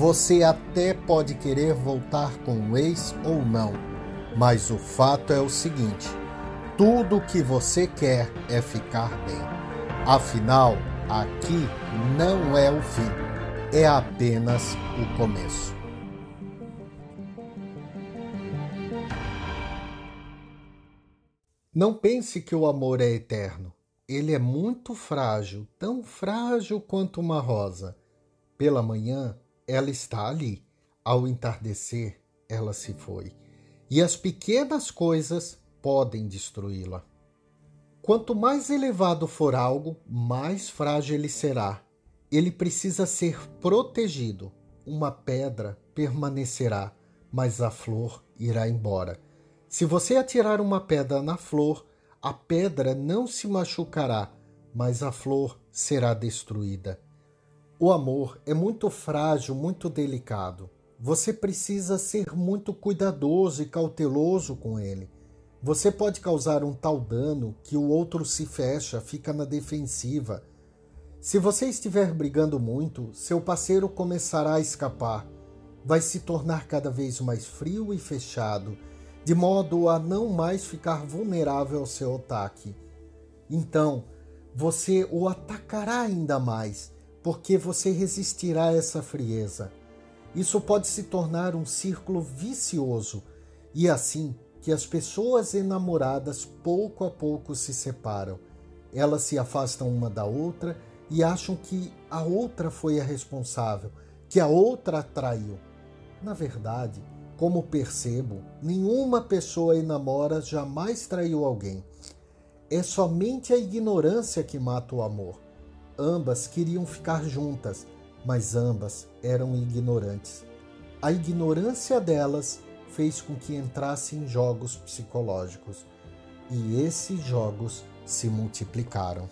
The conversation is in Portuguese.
você até pode querer voltar com o ex ou não, mas o fato é o seguinte: tudo o que você quer é ficar bem. Afinal, aqui não é o fim, é apenas o começo. Não pense que o amor é eterno. Ele é muito frágil, tão frágil quanto uma rosa. Pela manhã, ela está ali. Ao entardecer, ela se foi. E as pequenas coisas podem destruí-la. Quanto mais elevado for algo, mais frágil ele será. Ele precisa ser protegido. Uma pedra permanecerá, mas a flor irá embora. Se você atirar uma pedra na flor, a pedra não se machucará, mas a flor será destruída. O amor é muito frágil, muito delicado. Você precisa ser muito cuidadoso e cauteloso com ele. Você pode causar um tal dano que o outro se fecha, fica na defensiva. Se você estiver brigando muito, seu parceiro começará a escapar. Vai se tornar cada vez mais frio e fechado, de modo a não mais ficar vulnerável ao seu ataque. Então, você o atacará ainda mais porque você resistirá a essa frieza. Isso pode se tornar um círculo vicioso e assim que as pessoas enamoradas pouco a pouco se separam. Elas se afastam uma da outra e acham que a outra foi a responsável, que a outra traiu. Na verdade, como percebo, nenhuma pessoa enamora jamais traiu alguém. É somente a ignorância que mata o amor. Ambas queriam ficar juntas, mas ambas eram ignorantes. A ignorância delas fez com que entrassem em jogos psicológicos, e esses jogos se multiplicaram.